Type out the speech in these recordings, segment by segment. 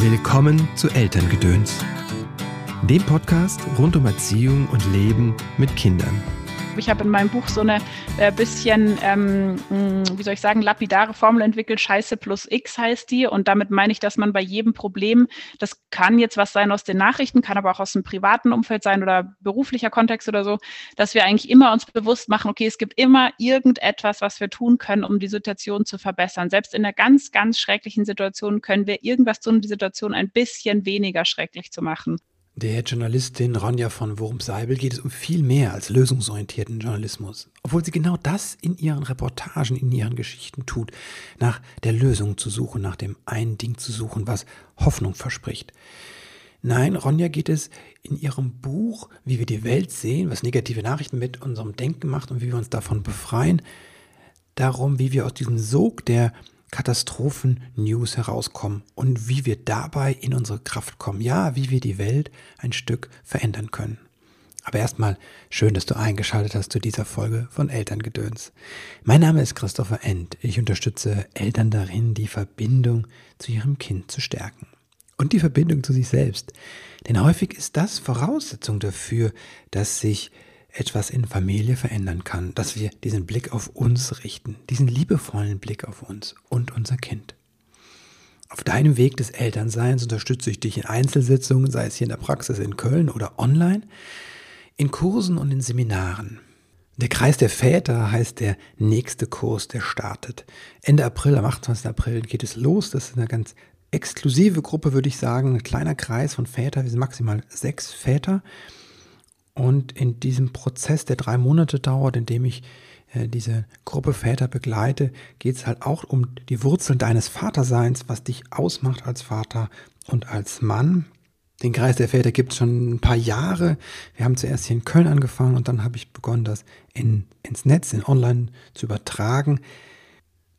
Willkommen zu Elterngedöns, dem Podcast rund um Erziehung und Leben mit Kindern. Ich habe in meinem Buch so eine äh, bisschen, ähm, wie soll ich sagen, lapidare Formel entwickelt. Scheiße plus X heißt die. Und damit meine ich, dass man bei jedem Problem, das kann jetzt was sein aus den Nachrichten, kann aber auch aus dem privaten Umfeld sein oder beruflicher Kontext oder so, dass wir eigentlich immer uns bewusst machen, okay, es gibt immer irgendetwas, was wir tun können, um die Situation zu verbessern. Selbst in einer ganz, ganz schrecklichen Situation können wir irgendwas tun, um die Situation ein bisschen weniger schrecklich zu machen. Der Journalistin Ronja von Wurm-Seibel geht es um viel mehr als lösungsorientierten Journalismus. Obwohl sie genau das in ihren Reportagen, in ihren Geschichten tut, nach der Lösung zu suchen, nach dem einen Ding zu suchen, was Hoffnung verspricht. Nein, Ronja geht es in ihrem Buch, wie wir die Welt sehen, was negative Nachrichten mit unserem Denken macht und wie wir uns davon befreien, darum, wie wir aus diesem Sog der Katastrophen-News herauskommen und wie wir dabei in unsere Kraft kommen. Ja, wie wir die Welt ein Stück verändern können. Aber erstmal schön, dass du eingeschaltet hast zu dieser Folge von Elterngedöns. Mein Name ist Christopher End. Ich unterstütze Eltern darin, die Verbindung zu ihrem Kind zu stärken. Und die Verbindung zu sich selbst. Denn häufig ist das Voraussetzung dafür, dass sich etwas in Familie verändern kann, dass wir diesen Blick auf uns richten, diesen liebevollen Blick auf uns und unser Kind. Auf deinem Weg des Elternseins unterstütze ich dich in Einzelsitzungen, sei es hier in der Praxis in Köln oder online, in Kursen und in Seminaren. Der Kreis der Väter heißt der nächste Kurs, der startet. Ende April, am 28. April geht es los. Das ist eine ganz exklusive Gruppe, würde ich sagen. Ein kleiner Kreis von Vätern. Wir sind maximal sechs Väter. Und in diesem Prozess, der drei Monate dauert, in dem ich äh, diese Gruppe Väter begleite, geht es halt auch um die Wurzeln deines Vaterseins, was dich ausmacht als Vater und als Mann. Den Kreis der Väter gibt es schon ein paar Jahre. Wir haben zuerst hier in Köln angefangen und dann habe ich begonnen, das in, ins Netz, in Online zu übertragen.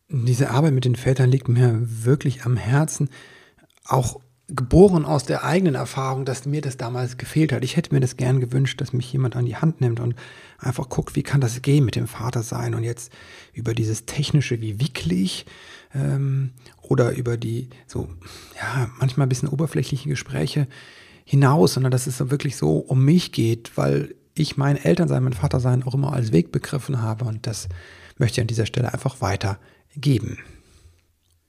Diese Arbeit mit den Vätern liegt mir wirklich am Herzen. Auch geboren aus der eigenen Erfahrung, dass mir das damals gefehlt hat. Ich hätte mir das gern gewünscht, dass mich jemand an die Hand nimmt und einfach guckt, wie kann das gehen mit dem Vater sein und jetzt über dieses technische, wie wicklig ähm, oder über die so, ja, manchmal ein bisschen oberflächliche Gespräche hinaus, sondern dass es so wirklich so um mich geht, weil ich mein Elternsein, mein Vatersein auch immer als Weg begriffen habe und das möchte ich an dieser Stelle einfach weitergeben.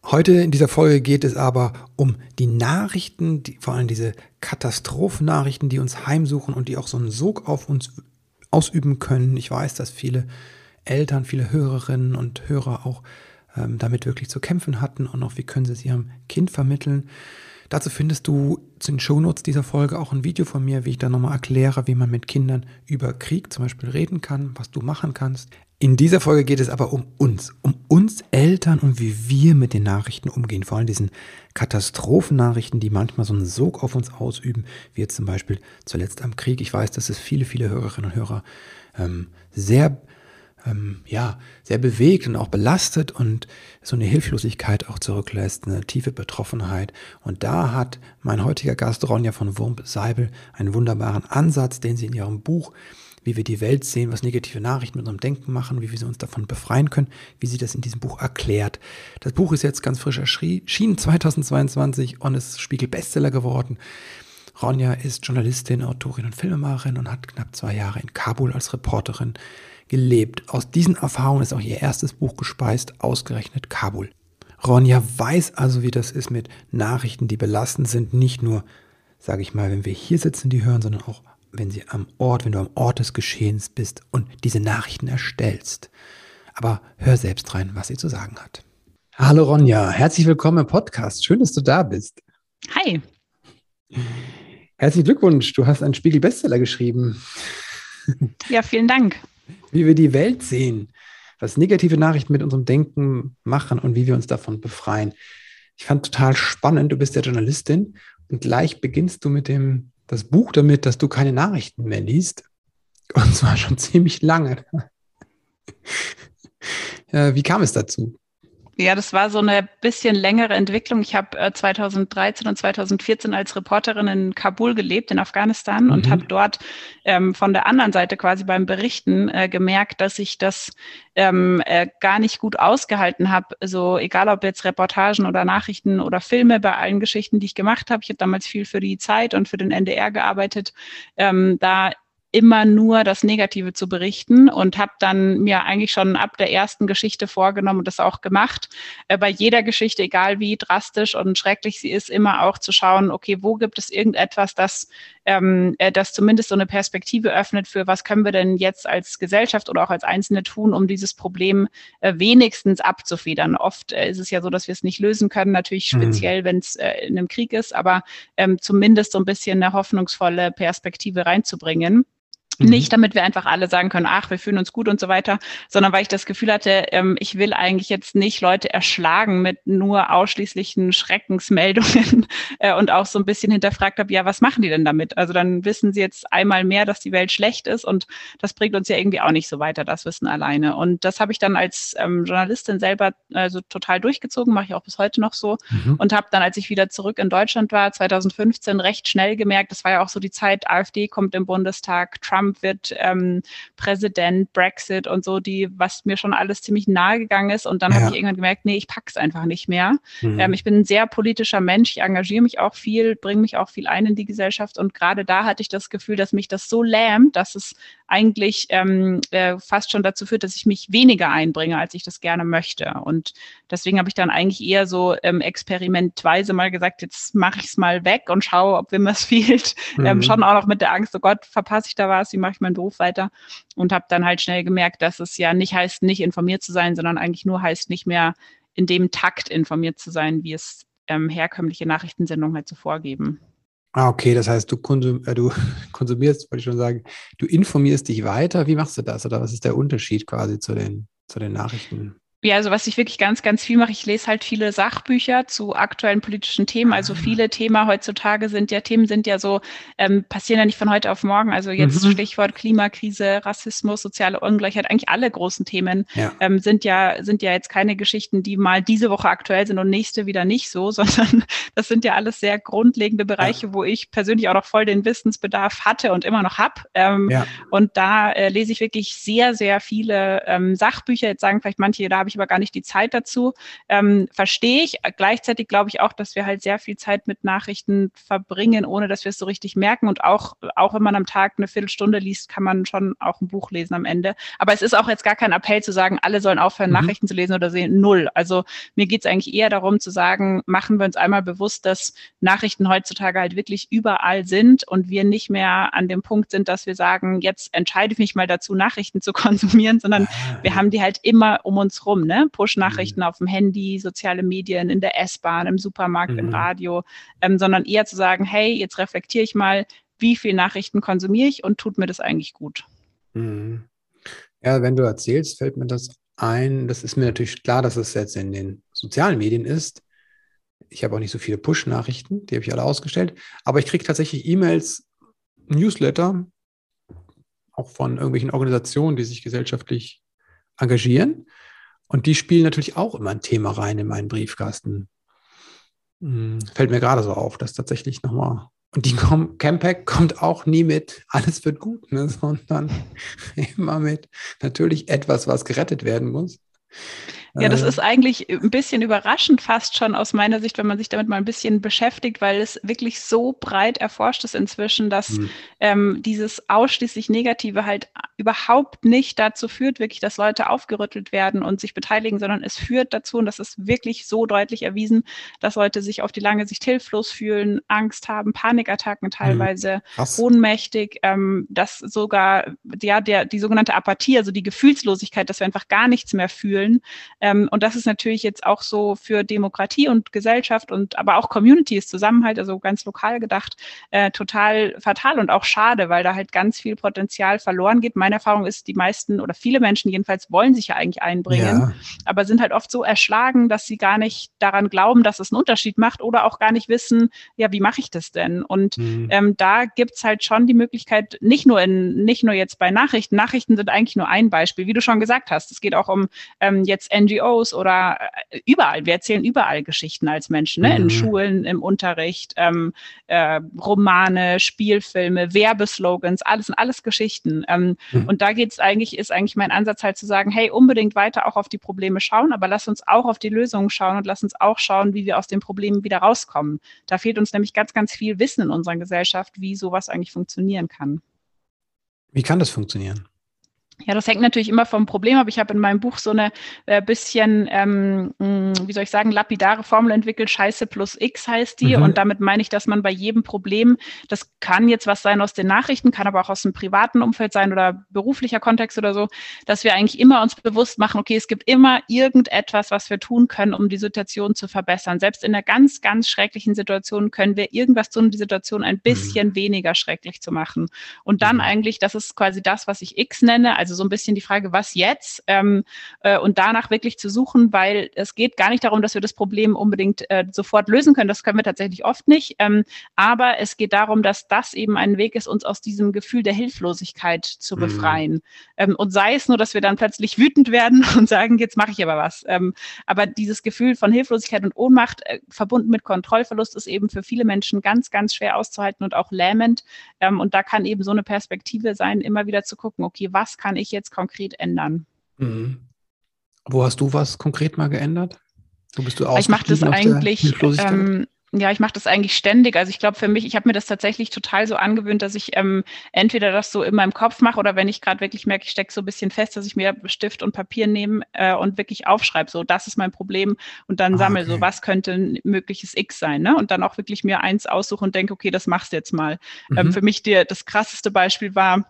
Heute in dieser Folge geht es aber um die Nachrichten, die, vor allem diese Katastrophennachrichten, die uns heimsuchen und die auch so einen Sog auf uns ausüben können. Ich weiß, dass viele Eltern, viele Hörerinnen und Hörer auch ähm, damit wirklich zu kämpfen hatten und auch wie können sie es ihrem Kind vermitteln. Dazu findest du zu den Shownotes dieser Folge auch ein Video von mir, wie ich da nochmal erkläre, wie man mit Kindern über Krieg zum Beispiel reden kann, was du machen kannst. In dieser Folge geht es aber um uns, um uns Eltern und wie wir mit den Nachrichten umgehen, vor allem diesen Katastrophennachrichten, die manchmal so einen Sog auf uns ausüben, wie jetzt zum Beispiel zuletzt am Krieg. Ich weiß, dass es viele, viele Hörerinnen und Hörer ähm, sehr, ähm, ja, sehr bewegt und auch belastet und so eine Hilflosigkeit auch zurücklässt, eine tiefe Betroffenheit. Und da hat mein heutiger Gast Ronja von Wurmp Seibel einen wunderbaren Ansatz, den sie in ihrem Buch wie wir die Welt sehen, was negative Nachrichten mit unserem Denken machen, wie wir uns davon befreien können, wie sie das in diesem Buch erklärt. Das Buch ist jetzt ganz frisch erschienen, 2022 und ist Spiegel-Bestseller geworden. Ronja ist Journalistin, Autorin und Filmemacherin und hat knapp zwei Jahre in Kabul als Reporterin gelebt. Aus diesen Erfahrungen ist auch ihr erstes Buch gespeist, ausgerechnet Kabul. Ronja weiß also, wie das ist mit Nachrichten, die belastend sind, nicht nur, sage ich mal, wenn wir hier sitzen, die hören, sondern auch wenn sie am Ort, wenn du am Ort des Geschehens bist und diese Nachrichten erstellst. Aber hör selbst rein, was sie zu sagen hat. Hallo Ronja, herzlich willkommen im Podcast. Schön, dass du da bist. Hi. Herzlichen Glückwunsch, du hast einen Spiegel-Bestseller geschrieben. Ja, vielen Dank. Wie wir die Welt sehen, was negative Nachrichten mit unserem Denken machen und wie wir uns davon befreien. Ich fand total spannend, du bist ja Journalistin und gleich beginnst du mit dem das Buch damit, dass du keine Nachrichten mehr liest. Und zwar schon ziemlich lange. Wie kam es dazu? Ja, das war so eine bisschen längere Entwicklung. Ich habe äh, 2013 und 2014 als Reporterin in Kabul gelebt, in Afghanistan, mhm. und habe dort ähm, von der anderen Seite quasi beim Berichten äh, gemerkt, dass ich das ähm, äh, gar nicht gut ausgehalten habe. So egal ob jetzt Reportagen oder Nachrichten oder Filme bei allen Geschichten, die ich gemacht habe. Ich habe damals viel für die Zeit und für den NDR gearbeitet. Ähm, da immer nur das Negative zu berichten und habe dann mir eigentlich schon ab der ersten Geschichte vorgenommen und das auch gemacht. Äh, bei jeder Geschichte, egal wie drastisch und schrecklich sie ist, immer auch zu schauen, okay, wo gibt es irgendetwas, das, ähm, äh, das zumindest so eine Perspektive öffnet für, was können wir denn jetzt als Gesellschaft oder auch als Einzelne tun, um dieses Problem äh, wenigstens abzufedern. Oft äh, ist es ja so, dass wir es nicht lösen können, natürlich mhm. speziell, mhm. wenn es äh, in einem Krieg ist, aber ähm, zumindest so ein bisschen eine hoffnungsvolle Perspektive reinzubringen. Mhm. Nicht, damit wir einfach alle sagen können, ach, wir fühlen uns gut und so weiter, sondern weil ich das Gefühl hatte, ähm, ich will eigentlich jetzt nicht Leute erschlagen mit nur ausschließlichen Schreckensmeldungen äh, und auch so ein bisschen hinterfragt habe, ja, was machen die denn damit? Also dann wissen sie jetzt einmal mehr, dass die Welt schlecht ist und das bringt uns ja irgendwie auch nicht so weiter, das Wissen alleine. Und das habe ich dann als ähm, Journalistin selber also total durchgezogen, mache ich auch bis heute noch so mhm. und habe dann, als ich wieder zurück in Deutschland war, 2015 recht schnell gemerkt, das war ja auch so die Zeit, AfD kommt im Bundestag, Trump Trump wird ähm, Präsident, Brexit und so, die, was mir schon alles ziemlich nahe gegangen ist. Und dann ja. habe ich irgendwann gemerkt, nee, ich pack's einfach nicht mehr. Mhm. Ähm, ich bin ein sehr politischer Mensch, ich engagiere mich auch viel, bringe mich auch viel ein in die Gesellschaft. Und gerade da hatte ich das Gefühl, dass mich das so lähmt, dass es eigentlich ähm, äh, fast schon dazu führt, dass ich mich weniger einbringe, als ich das gerne möchte. Und deswegen habe ich dann eigentlich eher so ähm, experimentweise mal gesagt, jetzt mache ich es mal weg und schaue, ob wem was fehlt. Ähm, mhm. Ähm, schon auch noch mit der Angst, oh Gott, verpasse ich da was, wie mache ich meinen Beruf weiter? Und habe dann halt schnell gemerkt, dass es ja nicht heißt, nicht informiert zu sein, sondern eigentlich nur heißt, nicht mehr in dem Takt informiert zu sein, wie es ähm, herkömmliche Nachrichtensendungen halt so vorgeben. Ah, okay, das heißt, du, konsum, äh, du konsumierst, wollte ich schon sagen, du informierst dich weiter. Wie machst du das? Oder was ist der Unterschied quasi zu den, zu den Nachrichten? Ja, also was ich wirklich ganz, ganz viel mache, ich lese halt viele Sachbücher zu aktuellen politischen Themen. Also ah. viele Themen heutzutage sind ja, Themen sind ja so, ähm, passieren ja nicht von heute auf morgen. Also jetzt mhm. Stichwort Klimakrise, Rassismus, soziale Ungleichheit, eigentlich alle großen Themen ja. Ähm, sind ja, sind ja jetzt keine Geschichten, die mal diese Woche aktuell sind und nächste wieder nicht so, sondern das sind ja alles sehr grundlegende Bereiche, ja. wo ich persönlich auch noch voll den Wissensbedarf hatte und immer noch hab. Ähm, ja. Und da äh, lese ich wirklich sehr, sehr viele ähm, Sachbücher. Jetzt sagen vielleicht manche, da habe ich aber gar nicht die Zeit dazu. Ähm, verstehe ich. Gleichzeitig glaube ich auch, dass wir halt sehr viel Zeit mit Nachrichten verbringen, ohne dass wir es so richtig merken. Und auch, auch wenn man am Tag eine Viertelstunde liest, kann man schon auch ein Buch lesen am Ende. Aber es ist auch jetzt gar kein Appell zu sagen, alle sollen aufhören, mhm. Nachrichten zu lesen oder sehen. Null. Also mir geht es eigentlich eher darum zu sagen, machen wir uns einmal bewusst, dass Nachrichten heutzutage halt wirklich überall sind und wir nicht mehr an dem Punkt sind, dass wir sagen, jetzt entscheide ich mich mal dazu, Nachrichten zu konsumieren, sondern ah. wir haben die halt immer um uns rum. Ne? Push-Nachrichten mhm. auf dem Handy, soziale Medien, in der S-Bahn, im Supermarkt, mhm. im Radio, ähm, sondern eher zu sagen, hey, jetzt reflektiere ich mal, wie viel Nachrichten konsumiere ich und tut mir das eigentlich gut. Mhm. Ja, wenn du erzählst, fällt mir das ein. Das ist mir natürlich klar, dass es jetzt in den sozialen Medien ist. Ich habe auch nicht so viele Push-Nachrichten, die habe ich alle ausgestellt. Aber ich kriege tatsächlich E-Mails, Newsletter, auch von irgendwelchen Organisationen, die sich gesellschaftlich engagieren. Und die spielen natürlich auch immer ein Thema rein in meinen Briefkasten. Hm, fällt mir gerade so auf, dass tatsächlich nochmal. Und die Campac kommt auch nie mit, alles wird gut, ne, sondern immer mit natürlich etwas, was gerettet werden muss. Ja, das äh. ist eigentlich ein bisschen überraschend fast schon aus meiner Sicht, wenn man sich damit mal ein bisschen beschäftigt, weil es wirklich so breit erforscht ist inzwischen, dass mhm. ähm, dieses ausschließlich Negative halt überhaupt nicht dazu führt, wirklich, dass Leute aufgerüttelt werden und sich beteiligen, sondern es führt dazu, und das ist wirklich so deutlich erwiesen, dass Leute sich auf die lange Sicht hilflos fühlen, Angst haben, Panikattacken mhm. teilweise, mhm. ohnmächtig, ähm, dass sogar ja, der, die sogenannte Apathie, also die Gefühlslosigkeit, dass wir einfach gar nichts mehr fühlen, ähm, und das ist natürlich jetzt auch so für Demokratie und Gesellschaft und aber auch Communities, Zusammenhalt, also ganz lokal gedacht, äh, total fatal und auch schade, weil da halt ganz viel Potenzial verloren geht. Meine Erfahrung ist, die meisten oder viele Menschen jedenfalls wollen sich ja eigentlich einbringen, ja. aber sind halt oft so erschlagen, dass sie gar nicht daran glauben, dass es einen Unterschied macht oder auch gar nicht wissen, ja, wie mache ich das denn? Und mhm. ähm, da gibt's halt schon die Möglichkeit, nicht nur in, nicht nur jetzt bei Nachrichten, Nachrichten sind eigentlich nur ein Beispiel, wie du schon gesagt hast. Es geht auch um ähm, jetzt NGOs oder äh, überall. Wir erzählen überall Geschichten als Menschen, ne? Mhm. in Schulen, im Unterricht, ähm, äh, Romane, Spielfilme, Werbeslogans, alles sind alles Geschichten. Ähm, mhm. Und da geht's eigentlich, ist eigentlich mein Ansatz halt zu sagen, hey, unbedingt weiter auch auf die Probleme schauen, aber lass uns auch auf die Lösungen schauen und lass uns auch schauen, wie wir aus den Problemen wieder rauskommen. Da fehlt uns nämlich ganz, ganz viel Wissen in unserer Gesellschaft, wie sowas eigentlich funktionieren kann. Wie kann das funktionieren? Ja, das hängt natürlich immer vom Problem ab. Ich habe in meinem Buch so eine äh, bisschen, ähm, hm, wie soll ich sagen, lapidare Formel entwickelt. Scheiße plus X heißt die. Mhm. Und damit meine ich, dass man bei jedem Problem, das kann jetzt was sein aus den Nachrichten, kann aber auch aus dem privaten Umfeld sein oder beruflicher Kontext oder so, dass wir eigentlich immer uns bewusst machen, okay, es gibt immer irgendetwas, was wir tun können, um die Situation zu verbessern. Selbst in einer ganz, ganz schrecklichen Situation können wir irgendwas tun, um die Situation ein bisschen mhm. weniger schrecklich zu machen. Und dann mhm. eigentlich, das ist quasi das, was ich X nenne, also also so ein bisschen die Frage, was jetzt? Ähm, äh, und danach wirklich zu suchen, weil es geht gar nicht darum, dass wir das Problem unbedingt äh, sofort lösen können. Das können wir tatsächlich oft nicht. Ähm, aber es geht darum, dass das eben ein Weg ist, uns aus diesem Gefühl der Hilflosigkeit zu mhm. befreien. Ähm, und sei es nur, dass wir dann plötzlich wütend werden und sagen, jetzt mache ich aber was. Ähm, aber dieses Gefühl von Hilflosigkeit und Ohnmacht äh, verbunden mit Kontrollverlust ist eben für viele Menschen ganz, ganz schwer auszuhalten und auch lähmend. Ähm, und da kann eben so eine Perspektive sein, immer wieder zu gucken, okay, was kann ich jetzt konkret ändern? Mhm. Wo hast du was konkret mal geändert? Wo bist du auch? Ich mache das eigentlich. Ähm, ja, ich mache das eigentlich ständig. Also ich glaube für mich, ich habe mir das tatsächlich total so angewöhnt, dass ich ähm, entweder das so in meinem Kopf mache oder wenn ich gerade wirklich merke, ich stecke so ein bisschen fest, dass ich mir Stift und Papier nehme äh, und wirklich aufschreibe, so das ist mein Problem und dann ah, sammle okay. so, was könnte ein mögliches X sein, ne? Und dann auch wirklich mir eins aussuche und denke, okay, das machst du jetzt mal. Ähm, mhm. Ähm, für mich der, das krasseste Beispiel war,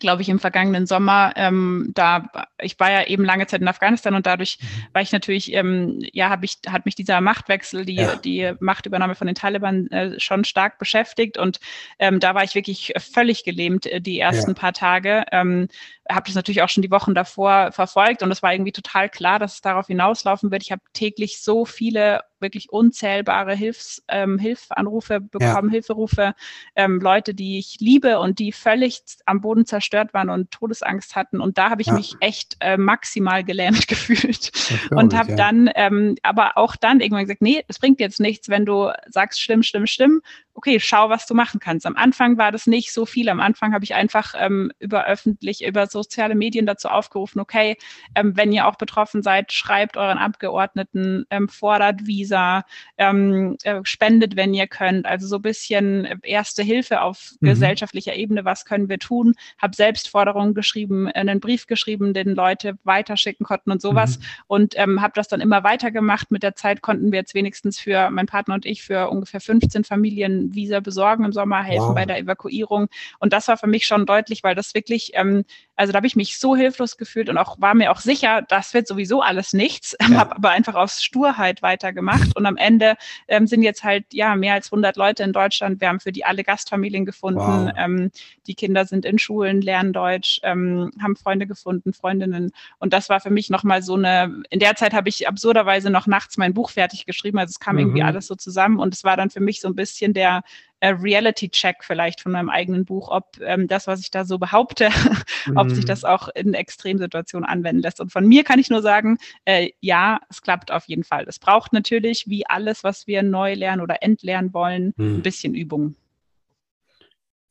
glaube ich, im vergangenen Sommer. Ähm, da ich war ja eben lange Zeit in Afghanistan und dadurch mhm. war ich natürlich, ähm, ja, habe ich, hat mich dieser Machtwechsel, die, ja. die Machtübernahme von den Taliban äh, schon stark beschäftigt und ähm, da war ich wirklich völlig gelähmt äh, die ersten ja. paar Tage. Ähm, habe das natürlich auch schon die Wochen davor verfolgt und es war irgendwie total klar, dass es darauf hinauslaufen wird. Ich habe täglich so viele wirklich unzählbare Hilfs, ähm, Hilfanrufe bekommen, ja. Hilferufe, ähm, Leute, die ich liebe und die völlig am Boden zerstört waren und Todesangst hatten. Und da habe ich ja. mich echt äh, maximal gelähmt gefühlt. Und habe ja. dann, ähm, aber auch dann irgendwann gesagt, nee, es bringt jetzt nichts, wenn du sagst, schlimm, schlimm, schlimm okay, schau, was du machen kannst. Am Anfang war das nicht so viel. Am Anfang habe ich einfach ähm, über öffentlich, über soziale Medien dazu aufgerufen, okay, ähm, wenn ihr auch betroffen seid, schreibt euren Abgeordneten, ähm, fordert Visa, ähm, äh, spendet, wenn ihr könnt. Also so ein bisschen erste Hilfe auf mhm. gesellschaftlicher Ebene, was können wir tun? Habe selbst Forderungen geschrieben, einen Brief geschrieben, den Leute weiterschicken konnten und sowas. Mhm. Und ähm, habe das dann immer weitergemacht. Mit der Zeit konnten wir jetzt wenigstens für, mein Partner und ich, für ungefähr 15 Familien Visa besorgen im Sommer, helfen wow. bei der Evakuierung. Und das war für mich schon deutlich, weil das wirklich, ähm, also da habe ich mich so hilflos gefühlt und auch war mir auch sicher, das wird sowieso alles nichts, ja. habe aber einfach aus Sturheit weitergemacht. Und am Ende ähm, sind jetzt halt ja mehr als 100 Leute in Deutschland. Wir haben für die alle Gastfamilien gefunden. Wow. Ähm, die Kinder sind in Schulen, lernen Deutsch, ähm, haben Freunde gefunden, Freundinnen. Und das war für mich nochmal so eine, in der Zeit habe ich absurderweise noch nachts mein Buch fertig geschrieben. Also es kam mhm. irgendwie alles so zusammen und es war dann für mich so ein bisschen der Reality-Check vielleicht von meinem eigenen Buch, ob ähm, das, was ich da so behaupte, ob sich mhm. das auch in Extremsituationen anwenden lässt. Und von mir kann ich nur sagen, äh, ja, es klappt auf jeden Fall. Es braucht natürlich, wie alles, was wir neu lernen oder entlernen wollen, mhm. ein bisschen Übung.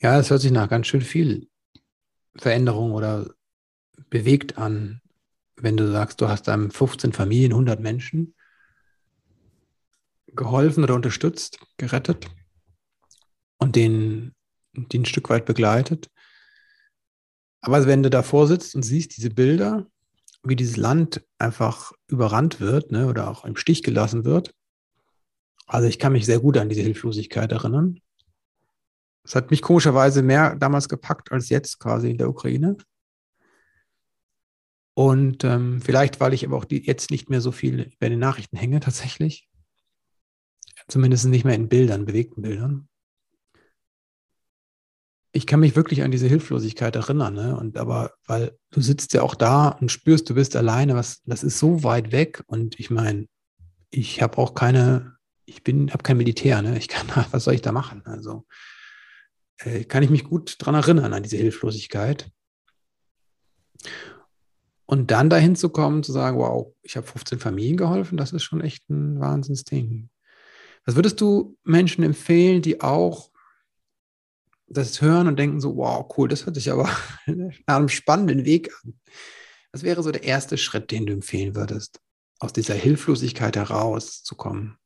Ja, es hört sich nach ganz schön viel Veränderung oder bewegt an, wenn du sagst, du hast einem 15 Familien, 100 Menschen geholfen oder unterstützt, gerettet und den, den ein Stück weit begleitet. Aber wenn du davor sitzt und siehst diese Bilder, wie dieses Land einfach überrannt wird ne, oder auch im Stich gelassen wird, also ich kann mich sehr gut an diese Hilflosigkeit erinnern. Es hat mich komischerweise mehr damals gepackt als jetzt quasi in der Ukraine. Und ähm, vielleicht, weil ich aber auch die, jetzt nicht mehr so viel bei den Nachrichten hänge tatsächlich. Zumindest nicht mehr in Bildern, bewegten Bildern. Ich kann mich wirklich an diese Hilflosigkeit erinnern, ne? Und aber, weil du sitzt ja auch da und spürst, du bist alleine, was, das ist so weit weg. Und ich meine, ich habe auch keine, ich bin, habe kein Militär, ne? Ich kann, was soll ich da machen? Also äh, kann ich mich gut daran erinnern, an diese Hilflosigkeit. Und dann dahin zu kommen, zu sagen, wow, ich habe 15 Familien geholfen, das ist schon echt ein Wahnsinnsding. Was würdest du Menschen empfehlen, die auch das hören und denken so, wow, cool, das hört sich aber nach einem spannenden Weg an. Was wäre so der erste Schritt, den du empfehlen würdest, aus dieser Hilflosigkeit herauszukommen?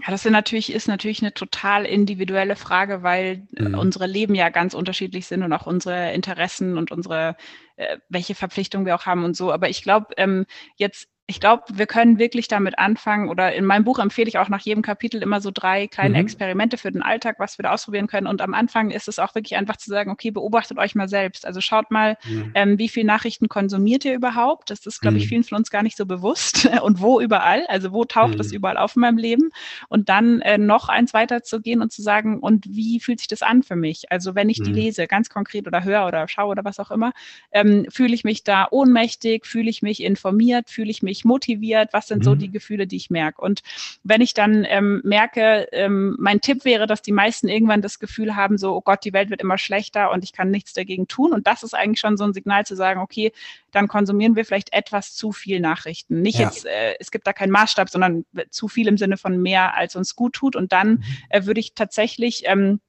Ja, das ist natürlich, ist natürlich eine total individuelle Frage, weil mhm. unsere Leben ja ganz unterschiedlich sind und auch unsere Interessen und unsere, äh, welche Verpflichtungen wir auch haben und so. Aber ich glaube, ähm, jetzt ich glaube, wir können wirklich damit anfangen, oder in meinem Buch empfehle ich auch nach jedem Kapitel immer so drei kleine mhm. Experimente für den Alltag, was wir da ausprobieren können. Und am Anfang ist es auch wirklich einfach zu sagen, okay, beobachtet euch mal selbst. Also schaut mal, mhm. ähm, wie viel Nachrichten konsumiert ihr überhaupt? Das ist, glaube mhm. ich, vielen von uns gar nicht so bewusst. und wo überall? Also wo taucht das mhm. überall auf in meinem Leben? Und dann äh, noch eins weiter zu gehen und zu sagen, und wie fühlt sich das an für mich? Also wenn ich die mhm. lese, ganz konkret oder höre oder schaue oder was auch immer, ähm, fühle ich mich da ohnmächtig, fühle ich mich informiert, fühle ich mich mich motiviert? Was sind mhm. so die Gefühle, die ich merke? Und wenn ich dann ähm, merke, ähm, mein Tipp wäre, dass die meisten irgendwann das Gefühl haben, so, oh Gott, die Welt wird immer schlechter und ich kann nichts dagegen tun. Und das ist eigentlich schon so ein Signal zu sagen, okay, dann konsumieren wir vielleicht etwas zu viel Nachrichten. Nicht ja. jetzt, äh, es gibt da keinen Maßstab, sondern zu viel im Sinne von mehr, als uns gut tut. Und dann mhm. äh, würde ich tatsächlich ähm,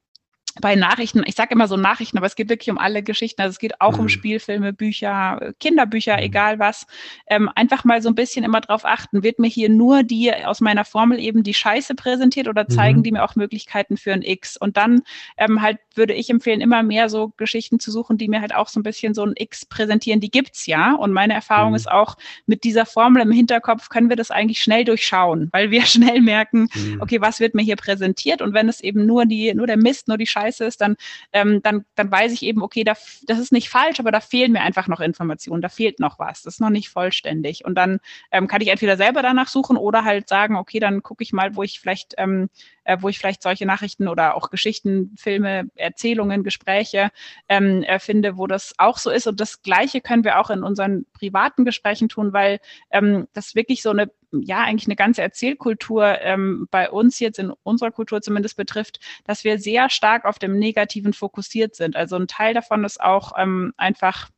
bei Nachrichten, ich sage immer so Nachrichten, aber es geht wirklich um alle Geschichten. Also es geht auch mhm. um Spielfilme, Bücher, Kinderbücher, mhm. egal was. Ähm, einfach mal so ein bisschen immer drauf achten, wird mir hier nur die aus meiner Formel eben die Scheiße präsentiert oder zeigen mhm. die mir auch Möglichkeiten für ein X? Und dann ähm, halt würde ich empfehlen, immer mehr so Geschichten zu suchen, die mir halt auch so ein bisschen so ein X präsentieren. Die gibt's ja. Und meine Erfahrung mhm. ist auch, mit dieser Formel im Hinterkopf können wir das eigentlich schnell durchschauen, weil wir schnell merken, mhm. okay, was wird mir hier präsentiert? Und wenn es eben nur die, nur der Mist, nur die Scheiße scheiße ist, dann, ähm, dann, dann weiß ich eben, okay, da, das ist nicht falsch, aber da fehlen mir einfach noch Informationen, da fehlt noch was, das ist noch nicht vollständig. Und dann ähm, kann ich entweder selber danach suchen oder halt sagen, okay, dann gucke ich mal, wo ich vielleicht, ähm, äh, wo ich vielleicht solche Nachrichten oder auch Geschichten, Filme, Erzählungen, Gespräche ähm, äh, finde, wo das auch so ist. Und das Gleiche können wir auch in unseren privaten Gesprächen tun, weil ähm, das wirklich so eine ja eigentlich eine ganze Erzählkultur ähm, bei uns jetzt in unserer Kultur zumindest betrifft, dass wir sehr stark auf dem Negativen fokussiert sind. Also ein Teil davon ist auch ähm, einfach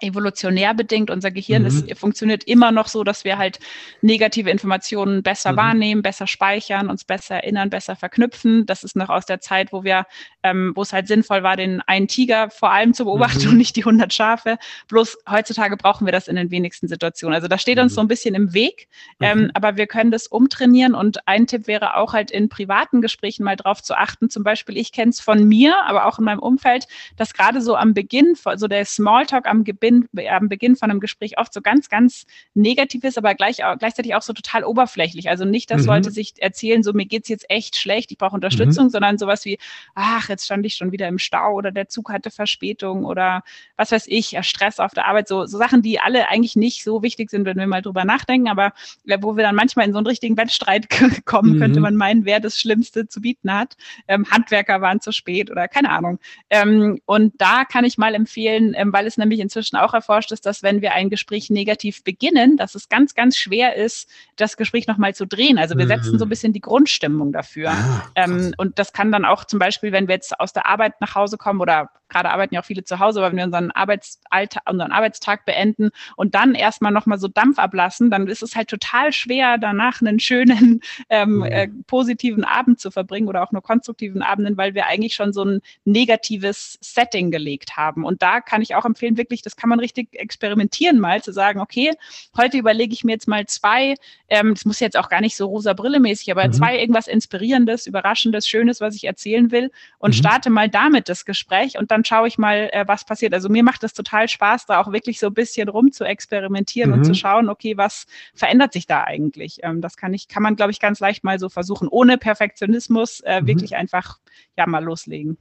evolutionär bedingt. Unser Gehirn mhm. ist, funktioniert immer noch so, dass wir halt negative Informationen besser mhm. wahrnehmen, besser speichern, uns besser erinnern, besser verknüpfen. Das ist noch aus der Zeit, wo wir, ähm, wo es halt sinnvoll war, den einen Tiger vor allem zu beobachten mhm. und nicht die 100 Schafe. Bloß heutzutage brauchen wir das in den wenigsten Situationen. Also das steht uns mhm. so ein bisschen im Weg, ähm, mhm. aber wir können das umtrainieren. Und ein Tipp wäre auch halt in privaten Gesprächen mal drauf zu achten. Zum Beispiel, ich kenne es von mir, aber auch in meinem Umfeld, dass gerade so am Beginn, so der Smalltalk am Beginn Beginn, am Beginn von einem Gespräch oft so ganz, ganz negativ ist, aber gleich, gleichzeitig auch so total oberflächlich. Also nicht, dass mhm. Leute sich erzählen, so mir geht's jetzt echt schlecht, ich brauche Unterstützung, mhm. sondern sowas wie, ach, jetzt stand ich schon wieder im Stau oder der Zug hatte Verspätung oder was weiß ich, Stress auf der Arbeit, so, so Sachen, die alle eigentlich nicht so wichtig sind, wenn wir mal drüber nachdenken, aber wo wir dann manchmal in so einen richtigen Wettstreit kommen, mhm. könnte man meinen, wer das Schlimmste zu bieten hat. Ähm, Handwerker waren zu spät oder keine Ahnung. Ähm, und da kann ich mal empfehlen, ähm, weil es nämlich inzwischen auch erforscht ist, dass wenn wir ein Gespräch negativ beginnen, dass es ganz, ganz schwer ist, das Gespräch nochmal zu drehen. Also wir setzen so ein mhm. bisschen die Grundstimmung dafür. Ah, ähm, und das kann dann auch zum Beispiel, wenn wir jetzt aus der Arbeit nach Hause kommen oder gerade arbeiten ja auch viele zu Hause, aber wenn wir unseren, Arbeitsalltag, unseren Arbeitstag beenden und dann erstmal nochmal so Dampf ablassen, dann ist es halt total schwer, danach einen schönen, ähm, mhm. äh, positiven Abend zu verbringen oder auch nur konstruktiven Abenden, weil wir eigentlich schon so ein negatives Setting gelegt haben. Und da kann ich auch empfehlen, wirklich, das kann man richtig experimentieren mal, zu sagen, okay, heute überlege ich mir jetzt mal zwei, ähm, das muss jetzt auch gar nicht so rosa Brille mäßig, aber mhm. zwei irgendwas Inspirierendes, Überraschendes, Schönes, was ich erzählen will und mhm. starte mal damit das Gespräch und dann dann schaue ich mal, äh, was passiert. Also mir macht es total Spaß, da auch wirklich so ein bisschen rum zu experimentieren mhm. und zu schauen, okay, was verändert sich da eigentlich? Ähm, das kann ich, kann man, glaube ich, ganz leicht mal so versuchen, ohne Perfektionismus äh, mhm. wirklich einfach ja mal loslegen.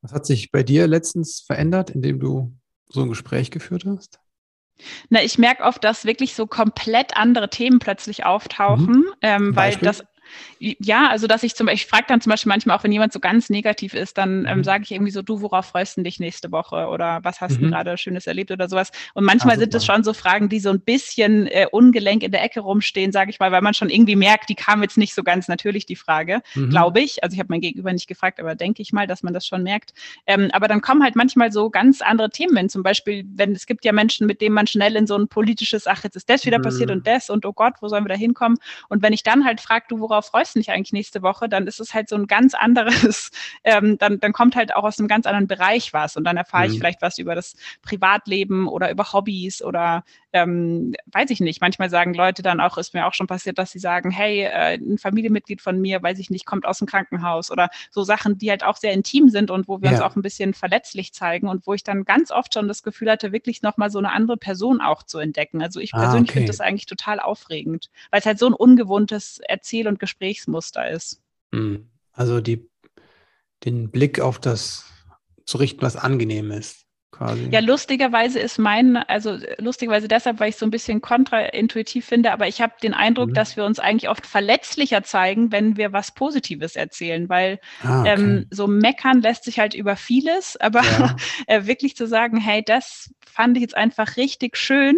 Was hat sich bei dir letztens verändert, indem du so ein Gespräch geführt hast? Na, ich merke oft, dass wirklich so komplett andere Themen plötzlich auftauchen, mhm. ähm, weil das Ja, also dass ich zum Beispiel, ich frage dann zum Beispiel manchmal auch, wenn jemand so ganz negativ ist, dann ähm, mhm. sage ich irgendwie so, du, worauf freust du dich nächste Woche oder was hast mhm. du gerade Schönes erlebt oder sowas. Und manchmal ah, sind es schon so Fragen, die so ein bisschen äh, ungelenk in der Ecke rumstehen, sage ich mal, weil man schon irgendwie merkt, die kam jetzt nicht so ganz natürlich, die Frage, mhm. glaube ich. Also ich habe mein Gegenüber nicht gefragt, aber denke ich mal, dass man das schon merkt. Ähm, aber dann kommen halt manchmal so ganz andere Themen, wenn zum Beispiel, wenn es gibt ja Menschen, mit denen man schnell in so ein politisches, ach, jetzt ist das wieder passiert und mhm. das und oh Gott, wo sollen wir da hinkommen? Und wenn ich dann halt frage, du, worauf freust du dich eigentlich nächste Woche, dann ist es halt so ein ganz anderes, ähm, dann, dann kommt halt auch aus einem ganz anderen Bereich was und dann erfahre mhm. ich vielleicht was über das Privatleben oder über Hobbys oder ähm, weiß ich nicht. Manchmal sagen Leute dann auch, ist mir auch schon passiert, dass sie sagen, hey, äh, ein Familienmitglied von mir, weiß ich nicht, kommt aus dem Krankenhaus oder so Sachen, die halt auch sehr intim sind und wo wir ja. uns auch ein bisschen verletzlich zeigen und wo ich dann ganz oft schon das Gefühl hatte, wirklich nochmal so eine andere Person auch zu entdecken. Also ich ah, persönlich okay. finde das eigentlich total aufregend, weil es halt so ein ungewohntes Erzähl- und Gesprächsmuster ist. Hm. Also die, den Blick auf das zu richten, was angenehm ist quasi. Ja, lustigerweise ist mein, also lustigerweise deshalb, weil ich so ein bisschen kontraintuitiv finde, aber ich habe den Eindruck, mhm. dass wir uns eigentlich oft verletzlicher zeigen, wenn wir was Positives erzählen, weil ah, okay. ähm, so meckern lässt sich halt über vieles, aber ja. äh, wirklich zu sagen, hey, das fand ich jetzt einfach richtig schön,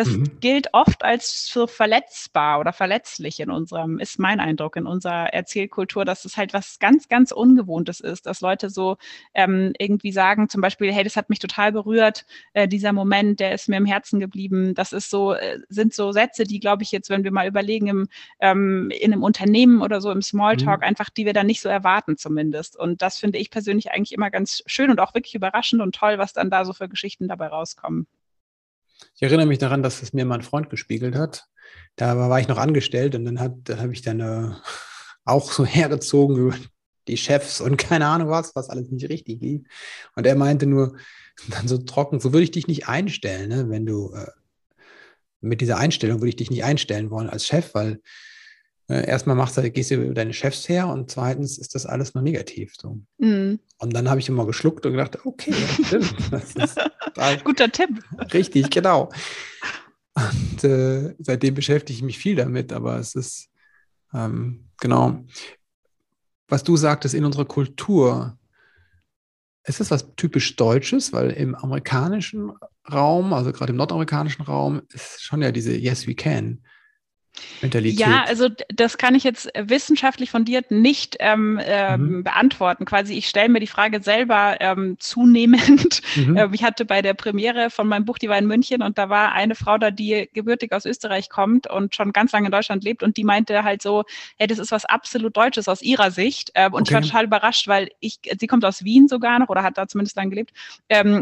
das mhm. gilt oft als so verletzbar oder verletzlich in unserem, ist mein Eindruck, in unserer Erzählkultur, dass es halt was ganz, ganz Ungewohntes ist, dass Leute so ähm, irgendwie sagen, zum Beispiel, hey, das hat mich total total berührt, äh, dieser Moment, der ist mir im Herzen geblieben. Das ist so, äh, sind so Sätze, die, glaube ich, jetzt, wenn wir mal überlegen, im, ähm, in einem Unternehmen oder so im Smalltalk, mhm. einfach, die wir dann nicht so erwarten zumindest. Und das finde ich persönlich eigentlich immer ganz schön und auch wirklich überraschend und toll, was dann da so für Geschichten dabei rauskommen. Ich erinnere mich daran, dass es mir mein Freund gespiegelt hat. Da war ich noch angestellt und dann, dann habe ich dann äh, auch so hergezogen über die Chefs und keine Ahnung was, was alles nicht richtig lief. Und er meinte nur dann so trocken, so würde ich dich nicht einstellen, ne? wenn du äh, mit dieser Einstellung würde ich dich nicht einstellen wollen als Chef, weil äh, erstmal machst du, gehst du über deine Chefs her und zweitens ist das alles nur negativ. So. Mm. Und dann habe ich immer geschluckt und gedacht, okay, das stimmt. Das ist Guter Tipp. Richtig, genau. Und äh, seitdem beschäftige ich mich viel damit, aber es ist ähm, genau was du sagtest, in unserer Kultur, ist das was typisch Deutsches? Weil im amerikanischen Raum, also gerade im nordamerikanischen Raum, ist schon ja diese Yes, we can. Mentalität? Ja, also das kann ich jetzt wissenschaftlich fundiert nicht ähm, ähm, mhm. beantworten. Quasi, ich stelle mir die Frage selber ähm, zunehmend. Mhm. Ähm, ich hatte bei der Premiere von meinem Buch, die war in München, und da war eine Frau da, die gebürtig aus Österreich kommt und schon ganz lange in Deutschland lebt, und die meinte halt so, hey, das ist was absolut Deutsches aus ihrer Sicht. Ähm, und okay. ich war total überrascht, weil ich, sie kommt aus Wien sogar noch oder hat da zumindest lang gelebt.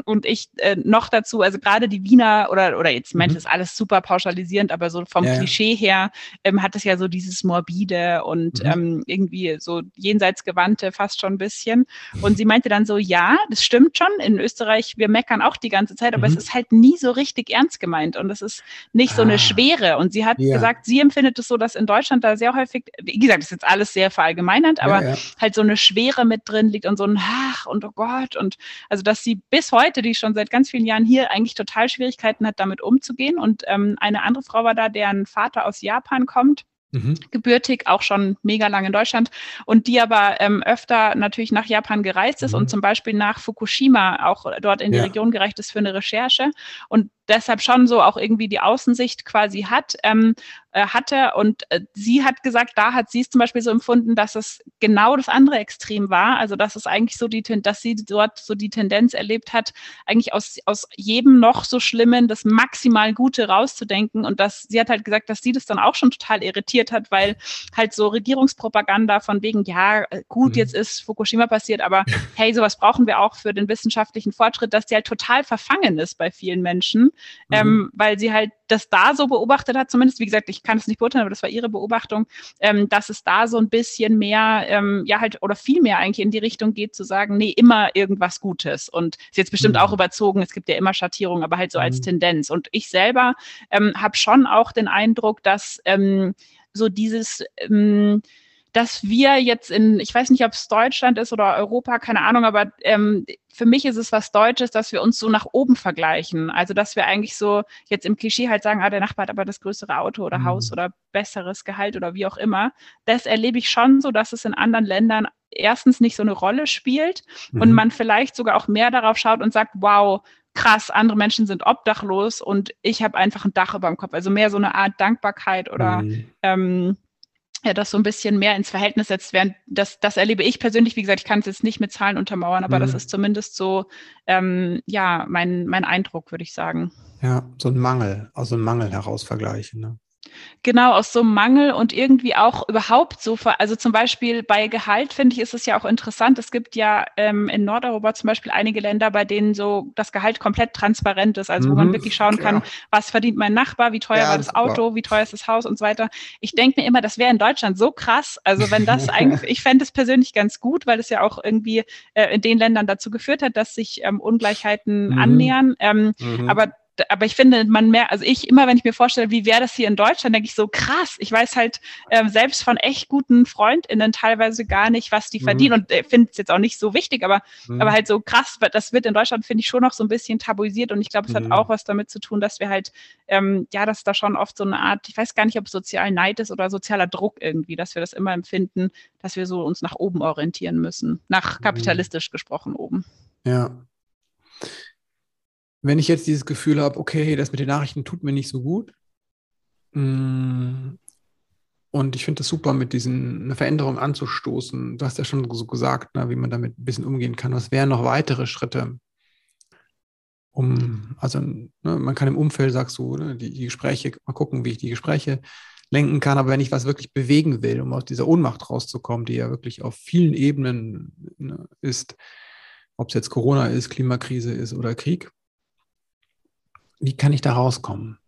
Und ich äh, noch dazu, also gerade die Wiener oder oder jetzt mhm. meint es alles super pauschalisierend, aber so vom ja, Klischee her ähm, hat es ja so dieses morbide und mhm. ähm, irgendwie so jenseits gewandte fast schon ein bisschen. Und sie meinte dann so, ja, das stimmt schon. In Österreich, wir meckern auch die ganze Zeit, aber mhm. es ist halt nie so richtig ernst gemeint und es ist nicht so eine ah. Schwere. Und sie hat ja. gesagt, sie empfindet es so, dass in Deutschland da sehr häufig, wie gesagt, das ist jetzt alles sehr verallgemeinert, aber ja, ja. halt so eine Schwere mit drin liegt und so ein Ach und oh Gott und also, dass sie bis heute, die schon seit ganz vielen Jahren hier, eigentlich total Schwierigkeiten hat, damit umzugehen. Und ähm, eine andere Frau war da, deren Vater aus Japan kommt. Mhm. gebürtig, auch schon mega lang in Deutschland und die aber ähm, öfter natürlich nach Japan gereist ist mhm. und zum Beispiel nach Fukushima auch dort in die ja. Region gerecht ist für eine Recherche und deshalb schon so auch irgendwie die Außensicht quasi hat, ähm, äh, hatte. Und äh, sie hat gesagt, da hat sie es zum Beispiel so empfunden, dass es genau das andere Extrem war. Also dass es eigentlich so die, dass sie dort so die Tendenz erlebt hat, eigentlich aus, aus jedem noch so Schlimmen das maximal Gute rauszudenken. Und dass sie hat halt gesagt, dass sie das dann auch schon total irritiert hat, weil halt so Regierungspropaganda von wegen, ja, äh, gut, mhm. jetzt ist Fukushima passiert, aber hey, sowas brauchen wir auch für den wissenschaftlichen Fortschritt, dass die halt total verfangen ist bei vielen Menschen mhm. ähm, weil sie halt das da so beobachtet hat, zumindest, wie gesagt, ich kann es nicht beurteilen, aber das war ihre Beobachtung, ähm, dass es da so ein bisschen mehr, ähm, ja halt, oder viel mehr eigentlich in die Richtung geht, zu sagen, nee, immer irgendwas Gutes. Und ist jetzt bestimmt mhm. auch überzogen, es gibt ja immer Schattierungen, aber halt so als mhm. Tendenz. Und ich selber ähm, habe schon auch den Eindruck, dass ähm, so dieses ähm, dass wir jetzt in, ich weiß nicht, ob es Deutschland ist oder Europa, keine Ahnung, aber ähm, für mich ist es was Deutsches, dass wir uns so nach oben vergleichen. Also dass wir eigentlich so jetzt im Klischee halt sagen, ah, der Nachbar hat aber das größere Auto oder mhm. Haus oder besseres Gehalt oder wie auch immer. Das erlebe ich schon so, dass es in anderen Ländern erstens nicht so eine Rolle spielt mhm. und man vielleicht sogar auch mehr darauf schaut und sagt, wow, krass, andere Menschen sind obdachlos und ich habe einfach ein Dach über dem Kopf. Also mehr so eine Art Dankbarkeit oder mhm. ähm, ja, das so ein bisschen mehr ins Verhältnis setzt, während das, das erlebe ich persönlich, wie gesagt, ich kann es jetzt nicht mit Zahlen untermauern, aber mhm. das ist zumindest so, ähm, ja, mein, mein Eindruck, würde ich sagen. Ja, so ein Mangel, also ein Mangel heraus vergleichen. Ne? Genau, aus so einem Mangel und irgendwie auch überhaupt so, also zum Beispiel bei Gehalt finde ich, ist es ja auch interessant. Es gibt ja ähm, in Nordeuropa zum Beispiel einige Länder, bei denen so das Gehalt komplett transparent ist, also mhm, wo man mhm, wirklich schauen kann, ja. was verdient mein Nachbar, wie teuer ja, war das Auto, war. wie teuer ist das Haus und so weiter. Ich denke mir immer, das wäre in Deutschland so krass. Also wenn das eigentlich, ich fände es persönlich ganz gut, weil es ja auch irgendwie äh, in den Ländern dazu geführt hat, dass sich ähm, Ungleichheiten mhm. annähern. Ähm, mhm. Aber aber ich finde, man merkt, also ich immer, wenn ich mir vorstelle, wie wäre das hier in Deutschland, denke ich so krass. Ich weiß halt ähm, selbst von echt guten FreundInnen teilweise gar nicht, was die mhm. verdienen und äh, finde es jetzt auch nicht so wichtig, aber, mhm. aber halt so krass, das wird in Deutschland, finde ich, schon noch so ein bisschen tabuisiert und ich glaube, es mhm. hat auch was damit zu tun, dass wir halt, ähm, ja, dass da schon oft so eine Art, ich weiß gar nicht, ob es sozial Neid ist oder sozialer Druck irgendwie, dass wir das immer empfinden, dass wir so uns nach oben orientieren müssen, nach mhm. kapitalistisch gesprochen oben. Ja wenn ich jetzt dieses Gefühl habe, okay, das mit den Nachrichten tut mir nicht so gut, mm, und ich finde es super, mit diesen eine Veränderung anzustoßen. Du hast ja schon so gesagt, ne, wie man damit ein bisschen umgehen kann. Was wären noch weitere Schritte? Um, also ne, man kann im Umfeld, sagst du, ne, die, die, Gespräche, mal gucken, wie ich die Gespräche lenken kann. Aber wenn ich was wirklich bewegen will, um aus dieser Ohnmacht rauszukommen, die ja wirklich auf vielen Ebenen ne, ist, ob es jetzt Corona ist, Klimakrise ist oder Krieg, wie kann ich da rauskommen?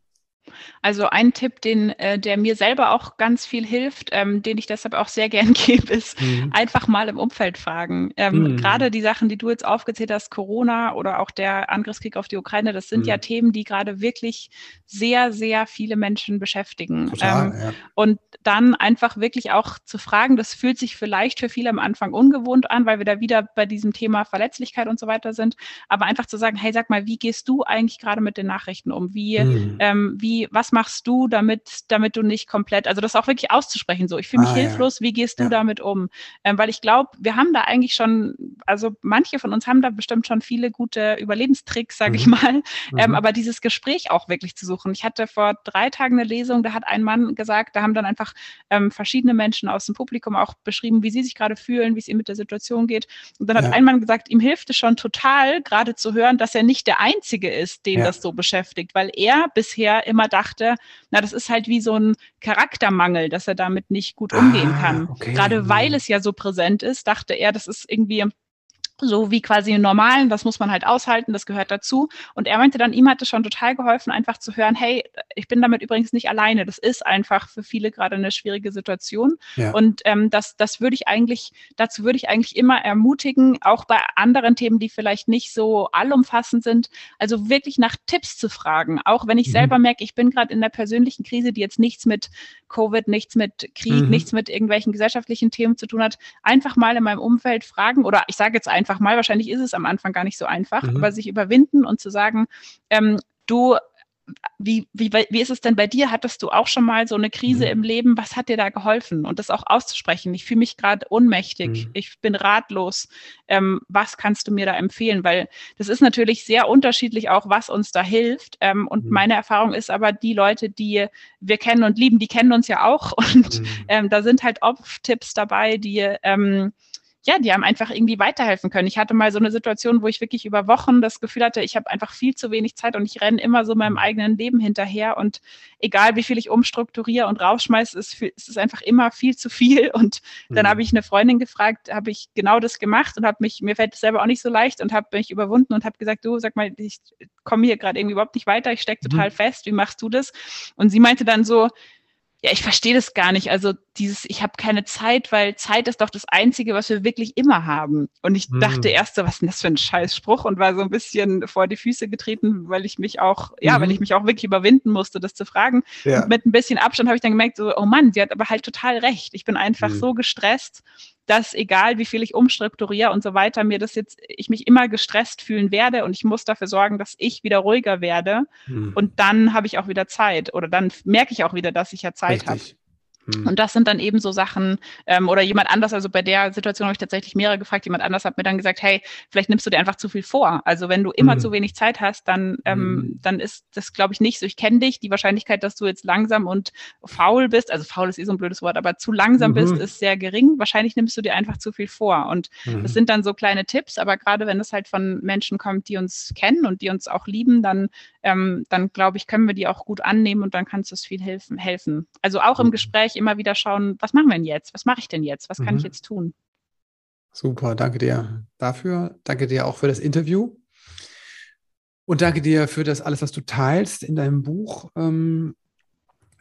Also ein Tipp, den, äh, der mir selber auch ganz viel hilft, ähm, den ich deshalb auch sehr gern gebe, ist mhm. einfach mal im Umfeld fragen. Ähm, mhm. Gerade die Sachen, die du jetzt aufgezählt hast, Corona oder auch der Angriffskrieg auf die Ukraine, das sind mhm. ja Themen, die gerade wirklich sehr, sehr viele Menschen beschäftigen. Total, ähm, ja. Und dann einfach wirklich auch zu fragen, das fühlt sich vielleicht für viele am Anfang ungewohnt an, weil wir da wieder bei diesem Thema Verletzlichkeit und so weiter sind, aber einfach zu sagen, hey, sag mal, wie gehst du eigentlich gerade mit den Nachrichten um? Wie, mhm. Ähm, wie, was machst du, damit, damit du nicht komplett, also das auch wirklich auszusprechen, so, ich fühle mich ah, hilflos, ja. wie gehst du ja. damit um? Ähm, weil ich glaube, wir haben da eigentlich schon, also manche von uns haben da bestimmt schon viele gute Überlebenstricks, sage mhm. ich mal, ähm, mhm. aber dieses Gespräch auch wirklich zu suchen. Ich hatte vor drei Tagen eine Lesung, da hat ein Mann gesagt, da haben dann einfach ähm, verschiedene Menschen aus dem Publikum auch beschrieben, wie sie sich gerade fühlen, wie es ihnen mit der Situation geht. Und dann hat ja. ein Mann gesagt, ihm hilft es schon total, gerade zu hören, dass er nicht der Einzige ist, den das so beschäftigt, weil er bisher immer dachte, na, das ist halt wie so ein Charaktermangel, dass er damit nicht gut umgehen ah, kann. Okay. Gerade weil es ja so präsent ist, dachte er, das ist irgendwie so wie quasi im Normalen, das muss man halt aushalten, das gehört dazu. Und er meinte dann, ihm hat es schon total geholfen, einfach zu hören, hey, ich bin damit übrigens nicht alleine. Das ist einfach für viele gerade eine schwierige Situation. Ja. Und ähm, das, das würde ich eigentlich, dazu würde ich eigentlich immer ermutigen, auch bei anderen Themen, die vielleicht nicht so allumfassend sind, also wirklich nach Tipps zu fragen. Auch wenn ich mhm. selber merke, ich bin gerade in der persönlichen Krise, die jetzt nichts mit Covid, nichts mit Krieg, mhm. nichts mit irgendwelchen gesellschaftlichen Themen zu tun hat, einfach mal in meinem Umfeld fragen oder ich sage jetzt einfach, einfach mal. Wahrscheinlich ist es am Anfang gar nicht so einfach, mhm. aber sich überwinden und zu sagen, ähm, du, wie, wie, wie ist es denn bei dir? Hattest du auch schon mal so eine Krise mhm. im Leben? Was hat dir da geholfen? Und das auch auszusprechen. Ich fühle mich gerade ohnmächtig. Mhm. Ich bin ratlos. Ähm, was kannst du mir da empfehlen? Weil das ist natürlich sehr unterschiedlich auch, was uns da hilft. Ähm, und mhm. meine Erfahrung ist aber, die Leute, die wir kennen und lieben, die kennen uns ja auch. Und mhm. ähm, da sind halt oft Tipps dabei, die, ähm, ja, die haben einfach irgendwie weiterhelfen können. Ich hatte mal so eine Situation, wo ich wirklich über Wochen das Gefühl hatte, ich habe einfach viel zu wenig Zeit und ich renne immer so meinem eigenen Leben hinterher und egal wie viel ich umstrukturiere und rausschmeiße, ist, ist es einfach immer viel zu viel. Und dann mhm. habe ich eine Freundin gefragt, habe ich genau das gemacht und habe mich, mir fällt es selber auch nicht so leicht und habe mich überwunden und habe gesagt, du sag mal, ich komme hier gerade irgendwie überhaupt nicht weiter, ich stecke mhm. total mhm. fest, wie machst du das? Und sie meinte dann so, ja, ich verstehe das gar nicht. Also dieses, ich habe keine Zeit, weil Zeit ist doch das Einzige, was wir wirklich immer haben. Und ich hm. dachte erst so, was ist denn das für ein Scheißspruch? Und war so ein bisschen vor die Füße getreten, weil ich mich auch, ja, mhm. weil ich mich auch wirklich überwinden musste, das zu fragen. Ja. Und mit ein bisschen Abstand habe ich dann gemerkt, so, oh Mann, sie hat aber halt total recht. Ich bin einfach mhm. so gestresst, dass egal wie viel ich umstrukturiere und so weiter, mir das jetzt, ich mich immer gestresst fühlen werde und ich muss dafür sorgen, dass ich wieder ruhiger werde. Mhm. Und dann habe ich auch wieder Zeit oder dann merke ich auch wieder, dass ich ja Zeit habe. Hm. Und das sind dann eben so Sachen, ähm, oder jemand anders, also bei der Situation habe ich tatsächlich mehrere gefragt, jemand anders hat mir dann gesagt, hey, vielleicht nimmst du dir einfach zu viel vor. Also wenn du immer hm. zu wenig Zeit hast, dann, ähm, hm. dann ist das, glaube ich, nicht so. Ich kenne dich, die Wahrscheinlichkeit, dass du jetzt langsam und faul bist, also faul ist eh so ein blödes Wort, aber zu langsam mhm. bist, ist sehr gering. Wahrscheinlich nimmst du dir einfach zu viel vor. Und mhm. das sind dann so kleine Tipps, aber gerade wenn es halt von Menschen kommt, die uns kennen und die uns auch lieben, dann, ähm, dann glaube ich, können wir die auch gut annehmen und dann kann es viel helfen. helfen. Also auch im mhm. Gespräch immer wieder schauen, was machen wir denn jetzt? Was mache ich denn jetzt? Was kann mhm. ich jetzt tun? Super, danke dir dafür. Danke dir auch für das Interview. Und danke dir für das alles, was du teilst in deinem Buch, ähm,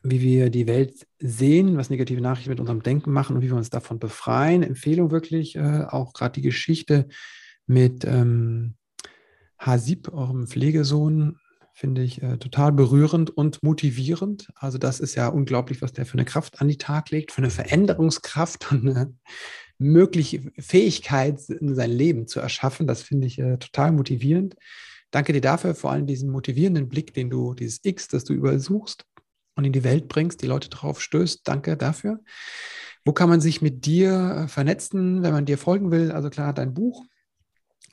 wie wir die Welt sehen, was negative Nachrichten mit unserem Denken machen und wie wir uns davon befreien. Empfehlung wirklich, äh, auch gerade die Geschichte mit ähm, Hasib, eurem Pflegesohn, finde ich äh, total berührend und motivierend. Also das ist ja unglaublich, was der für eine Kraft an die Tag legt, für eine Veränderungskraft und eine mögliche Fähigkeit, sein Leben zu erschaffen. Das finde ich äh, total motivierend. Danke dir dafür, vor allem diesen motivierenden Blick, den du, dieses X, das du überall suchst und in die Welt bringst, die Leute drauf stößt. Danke dafür. Wo kann man sich mit dir äh, vernetzen, wenn man dir folgen will? Also klar, dein Buch.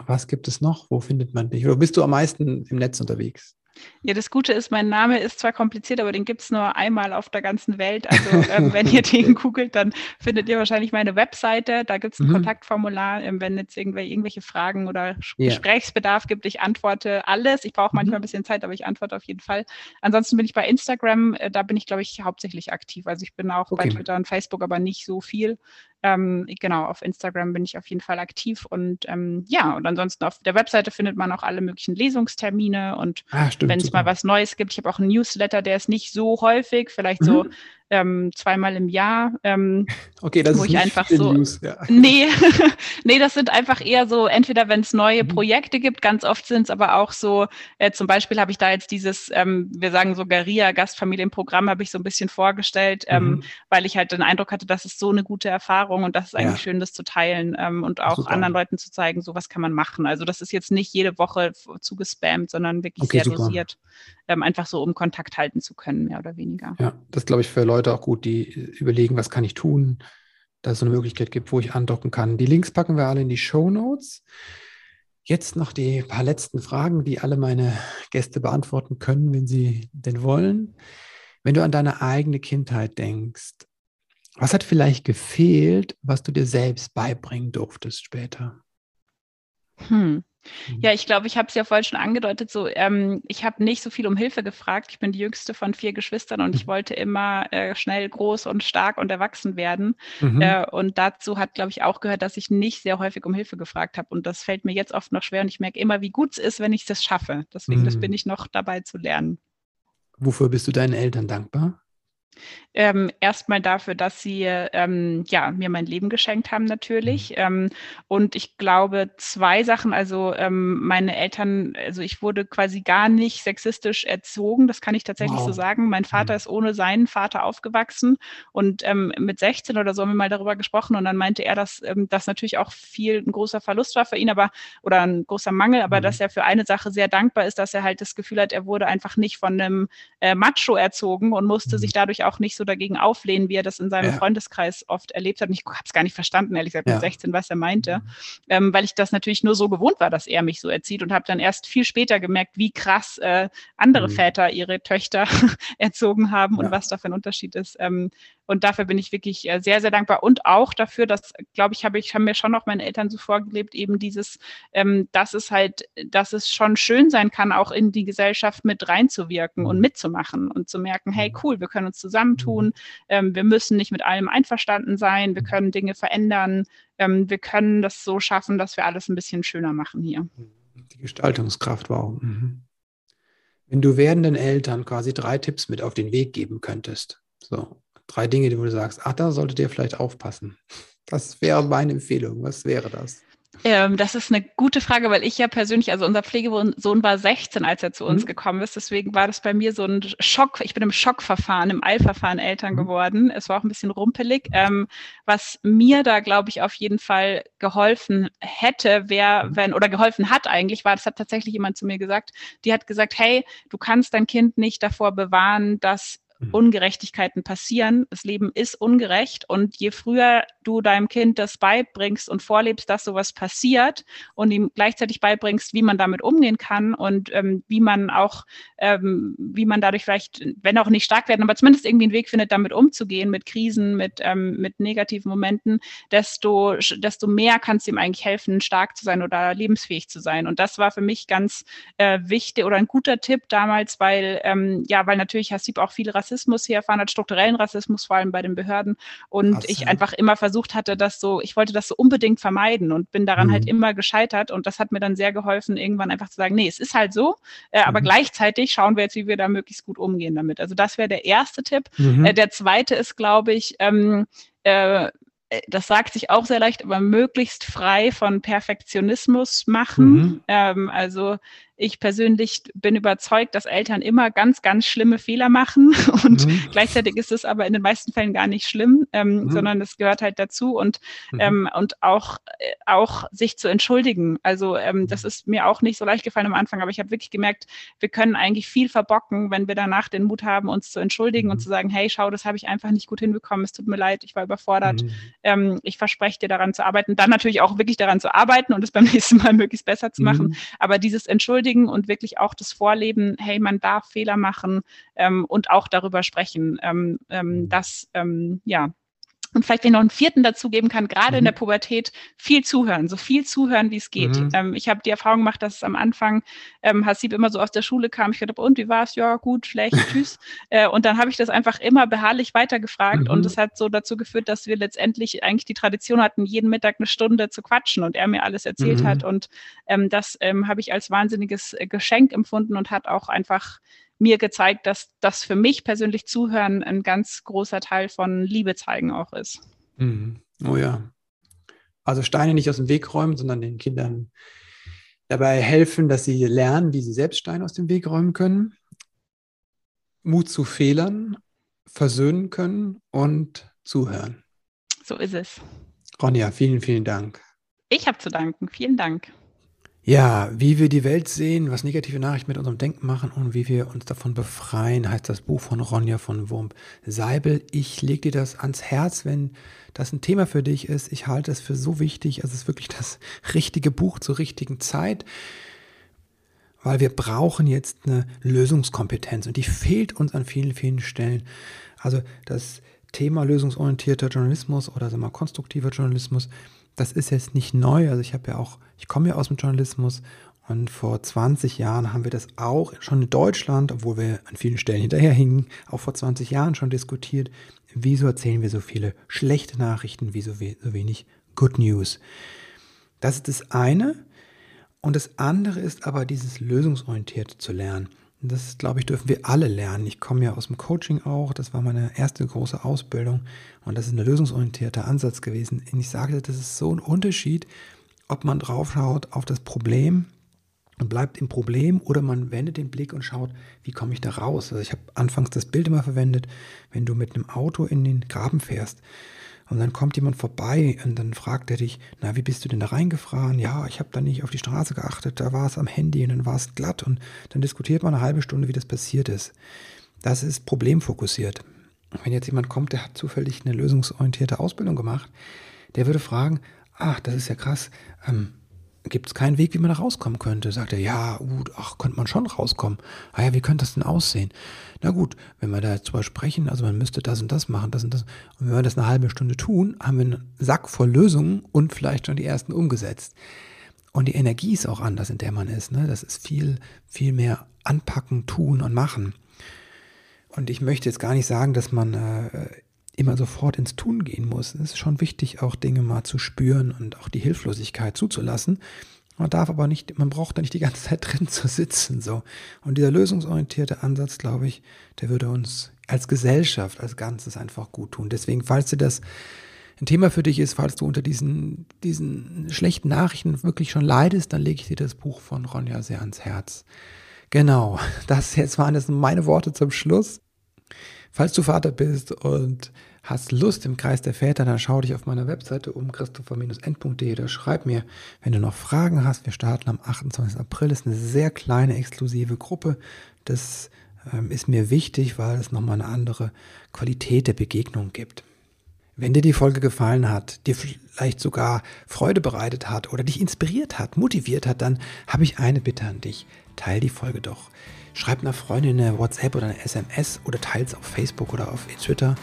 Was gibt es noch? Wo findet man dich? Oder bist du am meisten im Netz unterwegs? Ja, das Gute ist, mein Name ist zwar kompliziert, aber den gibt es nur einmal auf der ganzen Welt. Also ähm, wenn ihr den googelt, dann findet ihr wahrscheinlich meine Webseite. Da gibt es ein mhm. Kontaktformular. Ähm, wenn jetzt irgendwelche, irgendwelche Fragen oder yeah. Gesprächsbedarf gibt, ich antworte alles. Ich brauche manchmal mhm. ein bisschen Zeit, aber ich antworte auf jeden Fall. Ansonsten bin ich bei Instagram, äh, da bin ich, glaube ich, hauptsächlich aktiv. Also ich bin auch okay. bei Twitter und Facebook, aber nicht so viel. Ähm, genau, auf Instagram bin ich auf jeden Fall aktiv und ähm, ja, und ansonsten auf der Webseite findet man auch alle möglichen Lesungstermine und ah, wenn es mal was Neues gibt, ich habe auch einen Newsletter, der ist nicht so häufig, vielleicht mhm. so ähm, zweimal im Jahr. Ähm, okay, das wo ist ich einfach so. News, ja. Nee, nee, das sind einfach eher so, entweder wenn es neue mhm. Projekte gibt, ganz oft sind es aber auch so, äh, zum Beispiel habe ich da jetzt dieses, ähm, wir sagen so Garia Gastfamilienprogramm, habe ich so ein bisschen vorgestellt, ähm, mhm. weil ich halt den Eindruck hatte, das ist so eine gute Erfahrung und das ist eigentlich ja. schön, das zu teilen ähm, und auch super. anderen Leuten zu zeigen, so was kann man machen. Also das ist jetzt nicht jede Woche zugespammt, sondern wirklich okay, sehr super. dosiert, ähm, einfach so, um Kontakt halten zu können, mehr oder weniger. Ja, das glaube ich für Leute auch gut, die überlegen, was kann ich tun, dass es so eine Möglichkeit gibt, wo ich andocken kann. Die Links packen wir alle in die Show Notes. Jetzt noch die paar letzten Fragen, die alle meine Gäste beantworten können, wenn sie denn wollen. Wenn du an deine eigene Kindheit denkst, was hat vielleicht gefehlt, was du dir selbst beibringen durftest später? Hm. Mhm. Ja, ich glaube, ich habe es ja vorhin schon angedeutet, so ähm, ich habe nicht so viel um Hilfe gefragt. Ich bin die jüngste von vier Geschwistern und ich mhm. wollte immer äh, schnell groß und stark und erwachsen werden. Mhm. Äh, und dazu hat, glaube ich, auch gehört, dass ich nicht sehr häufig um Hilfe gefragt habe. Und das fällt mir jetzt oft noch schwer und ich merke immer, wie gut es ist, wenn ich das schaffe. Deswegen, mhm. das bin ich noch dabei zu lernen. Wofür bist du deinen Eltern dankbar? Ähm, erstmal dafür, dass sie ähm, ja, mir mein Leben geschenkt haben natürlich. Mhm. Ähm, und ich glaube, zwei Sachen, also ähm, meine Eltern, also ich wurde quasi gar nicht sexistisch erzogen, das kann ich tatsächlich wow. so sagen. Mein Vater mhm. ist ohne seinen Vater aufgewachsen und ähm, mit 16 oder so haben wir mal darüber gesprochen und dann meinte er, dass ähm, das natürlich auch viel ein großer Verlust war für ihn, aber oder ein großer Mangel, aber mhm. dass er für eine Sache sehr dankbar ist, dass er halt das Gefühl hat, er wurde einfach nicht von einem äh, Macho erzogen und musste mhm. sich dadurch auch nicht so dagegen auflehnen, wie er das in seinem ja. Freundeskreis oft erlebt hat. Und ich habe es gar nicht verstanden, ehrlich gesagt, mit ja. 16, was er meinte, mhm. ähm, weil ich das natürlich nur so gewohnt war, dass er mich so erzieht und habe dann erst viel später gemerkt, wie krass äh, andere mhm. Väter ihre Töchter erzogen haben und was da für ein Unterschied ist. Ähm, und dafür bin ich wirklich äh, sehr, sehr dankbar. Und auch dafür, dass, glaube ich, habe ich haben mir schon noch meine Eltern so vorgelebt, eben dieses, ähm, dass es halt, dass es schon schön sein kann, auch in die Gesellschaft mit reinzuwirken mhm. und mitzumachen und zu merken, hey, mhm. cool, wir können uns zusammentun, mhm. ähm, wir müssen nicht mit allem einverstanden sein, wir mhm. können Dinge verändern, ähm, wir können das so schaffen, dass wir alles ein bisschen schöner machen hier. Die Gestaltungskraft, wow. Mhm. Wenn du werdenden Eltern quasi drei Tipps mit auf den Weg geben könntest, so drei Dinge, die du sagst, ach, da solltet ihr vielleicht aufpassen. Das wäre meine Empfehlung. Was wäre das? Ähm, das ist eine gute Frage, weil ich ja persönlich, also unser Pflegesohn war 16, als er zu uns mhm. gekommen ist. Deswegen war das bei mir so ein Schock. Ich bin im Schockverfahren, im Eilverfahren Eltern mhm. geworden. Es war auch ein bisschen rumpelig. Ähm, was mir da, glaube ich, auf jeden Fall geholfen hätte, wäre, mhm. wenn, oder geholfen hat eigentlich, war, das hat tatsächlich jemand zu mir gesagt, die hat gesagt, hey, du kannst dein Kind nicht davor bewahren, dass. Ungerechtigkeiten passieren. Das Leben ist ungerecht und je früher du deinem Kind das beibringst und vorlebst, dass sowas passiert und ihm gleichzeitig beibringst, wie man damit umgehen kann und ähm, wie man auch, ähm, wie man dadurch vielleicht, wenn auch nicht stark werden, aber zumindest irgendwie einen Weg findet, damit umzugehen, mit Krisen, mit, ähm, mit negativen Momenten, desto, desto mehr kannst du ihm eigentlich helfen, stark zu sein oder lebensfähig zu sein. Und das war für mich ganz äh, wichtig oder ein guter Tipp damals, weil, ähm, ja, weil natürlich Hasib auch viele Rassismus hier erfahren hat, strukturellen Rassismus, vor allem bei den Behörden. Und Krass, ich ja. einfach immer versucht hatte, das so, ich wollte das so unbedingt vermeiden und bin daran halt mhm. halt immer gescheitert. Und das hat mir dann sehr geholfen, irgendwann einfach zu sagen, nee, es ist halt so, äh, aber mhm. gleichzeitig schauen wir jetzt, wie wir da möglichst gut umgehen damit. Also das wäre der erste Tipp. Mhm. Äh, der zweite ist, glaube ich, ähm, äh, äh, das sagt sich auch sehr leicht, aber möglichst frei von Perfektionismus machen. Mhm. Ähm, also ich persönlich bin überzeugt, dass Eltern immer ganz, ganz schlimme Fehler machen und mhm. gleichzeitig ist es aber in den meisten Fällen gar nicht schlimm, ähm, mhm. sondern es gehört halt dazu und, mhm. ähm, und auch, äh, auch sich zu entschuldigen. Also ähm, das mhm. ist mir auch nicht so leicht gefallen am Anfang, aber ich habe wirklich gemerkt, wir können eigentlich viel verbocken, wenn wir danach den Mut haben, uns zu entschuldigen und mhm. zu sagen, hey, schau, das habe ich einfach nicht gut hinbekommen, es tut mir leid, ich war überfordert, mhm. ähm, ich verspreche dir daran zu arbeiten, dann natürlich auch wirklich daran zu arbeiten und es beim nächsten Mal möglichst besser zu machen, aber dieses Entschuldigen entschuldigen und wirklich auch das Vorleben, hey, man darf Fehler machen ähm, und auch darüber sprechen. Ähm, ähm, mhm. das, ähm, ja, und vielleicht, wenn ich noch einen vierten dazugeben kann, gerade mhm. in der Pubertät viel zuhören, so viel zuhören, wie es geht. Mhm. Ähm, ich habe die Erfahrung gemacht, dass es am Anfang ähm, Hasib immer so aus der Schule kam. Ich dachte, und wie war es? Ja, gut, schlecht, tschüss. äh, und dann habe ich das einfach immer beharrlich weitergefragt mhm. und es hat so dazu geführt, dass wir letztendlich eigentlich die Tradition hatten, jeden Mittag eine Stunde zu quatschen und er mir alles erzählt hat. Mhm. Und ähm, das ähm, habe ich als wahnsinniges äh, Geschenk empfunden und hat auch einfach mir gezeigt, dass das für mich persönlich Zuhören ein ganz großer Teil von Liebe zeigen auch ist. Mhm. Oh ja. Also Steine nicht aus dem Weg räumen, sondern den Kindern dabei helfen, dass sie lernen, wie sie selbst Steine aus dem Weg räumen können, Mut zu Fehlern versöhnen können und zuhören. So ist es. Ronja, vielen, vielen Dank. Ich habe zu danken. Vielen Dank. Ja, wie wir die Welt sehen, was negative Nachrichten mit unserem Denken machen und wie wir uns davon befreien, heißt das Buch von Ronja von Wurm Seibel. Ich lege dir das ans Herz, wenn das ein Thema für dich ist. Ich halte es für so wichtig. Es ist wirklich das richtige Buch zur richtigen Zeit, weil wir brauchen jetzt eine Lösungskompetenz und die fehlt uns an vielen, vielen Stellen. Also das Thema lösungsorientierter Journalismus oder sagen wir mal konstruktiver Journalismus, das ist jetzt nicht neu. Also ich habe ja auch, ich komme ja aus dem Journalismus und vor 20 Jahren haben wir das auch schon in Deutschland, obwohl wir an vielen Stellen hinterherhingen, auch vor 20 Jahren schon diskutiert. Wieso erzählen wir so viele schlechte Nachrichten, wieso so wenig Good News? Das ist das eine. Und das andere ist aber dieses lösungsorientiert zu lernen. Das, glaube ich, dürfen wir alle lernen. Ich komme ja aus dem Coaching auch. Das war meine erste große Ausbildung. Und das ist ein lösungsorientierter Ansatz gewesen. Und ich sagte, das ist so ein Unterschied, ob man draufschaut auf das Problem und bleibt im Problem oder man wendet den Blick und schaut, wie komme ich da raus. Also ich habe anfangs das Bild immer verwendet, wenn du mit einem Auto in den Graben fährst und dann kommt jemand vorbei und dann fragt er dich, na, wie bist du denn da reingefahren? Ja, ich habe da nicht auf die Straße geachtet, da war es am Handy und dann war es glatt und dann diskutiert man eine halbe Stunde, wie das passiert ist. Das ist problemfokussiert. Wenn jetzt jemand kommt, der hat zufällig eine lösungsorientierte Ausbildung gemacht, der würde fragen, ach, das ist ja krass, ähm, gibt es keinen Weg, wie man da rauskommen könnte. Sagt er, ja, gut, ach, könnte man schon rauskommen. Ah ja, wie könnte das denn aussehen? Na gut, wenn wir da jetzt drüber sprechen, also man müsste das und das machen, das und das. Und wenn wir das eine halbe Stunde tun, haben wir einen Sack voll Lösungen und vielleicht schon die ersten umgesetzt. Und die Energie ist auch anders, in der man ist. Ne? Das ist viel, viel mehr anpacken, tun und machen. Und ich möchte jetzt gar nicht sagen, dass man äh, immer sofort ins Tun gehen muss. Es ist schon wichtig, auch Dinge mal zu spüren und auch die Hilflosigkeit zuzulassen. Man darf aber nicht, man braucht da nicht die ganze Zeit drin zu sitzen, so. Und dieser lösungsorientierte Ansatz, glaube ich, der würde uns als Gesellschaft, als Ganzes einfach gut tun. Deswegen, falls dir das ein Thema für dich ist, falls du unter diesen, diesen schlechten Nachrichten wirklich schon leidest, dann lege ich dir das Buch von Ronja sehr ans Herz. Genau, das jetzt waren jetzt meine Worte zum Schluss. Falls du Vater bist und hast Lust im Kreis der Väter, dann schau dich auf meiner Webseite um christopher-end.de oder schreib mir, wenn du noch Fragen hast. Wir starten am 28. April. Das ist eine sehr kleine, exklusive Gruppe. Das ähm, ist mir wichtig, weil es nochmal eine andere Qualität der Begegnung gibt. Wenn dir die Folge gefallen hat, dir vielleicht sogar Freude bereitet hat oder dich inspiriert hat, motiviert hat, dann habe ich eine Bitte an dich. Teil die Folge doch. Schreib einer Freundin eine WhatsApp oder eine SMS oder teils auf Facebook oder auf Twitter.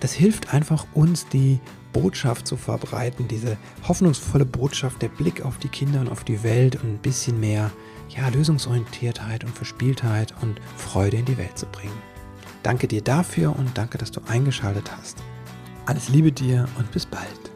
Das hilft einfach uns, die Botschaft zu verbreiten, diese hoffnungsvolle Botschaft, der Blick auf die Kinder und auf die Welt und ein bisschen mehr ja, Lösungsorientiertheit und Verspieltheit und Freude in die Welt zu bringen. Danke dir dafür und danke, dass du eingeschaltet hast. Alles Liebe dir und bis bald.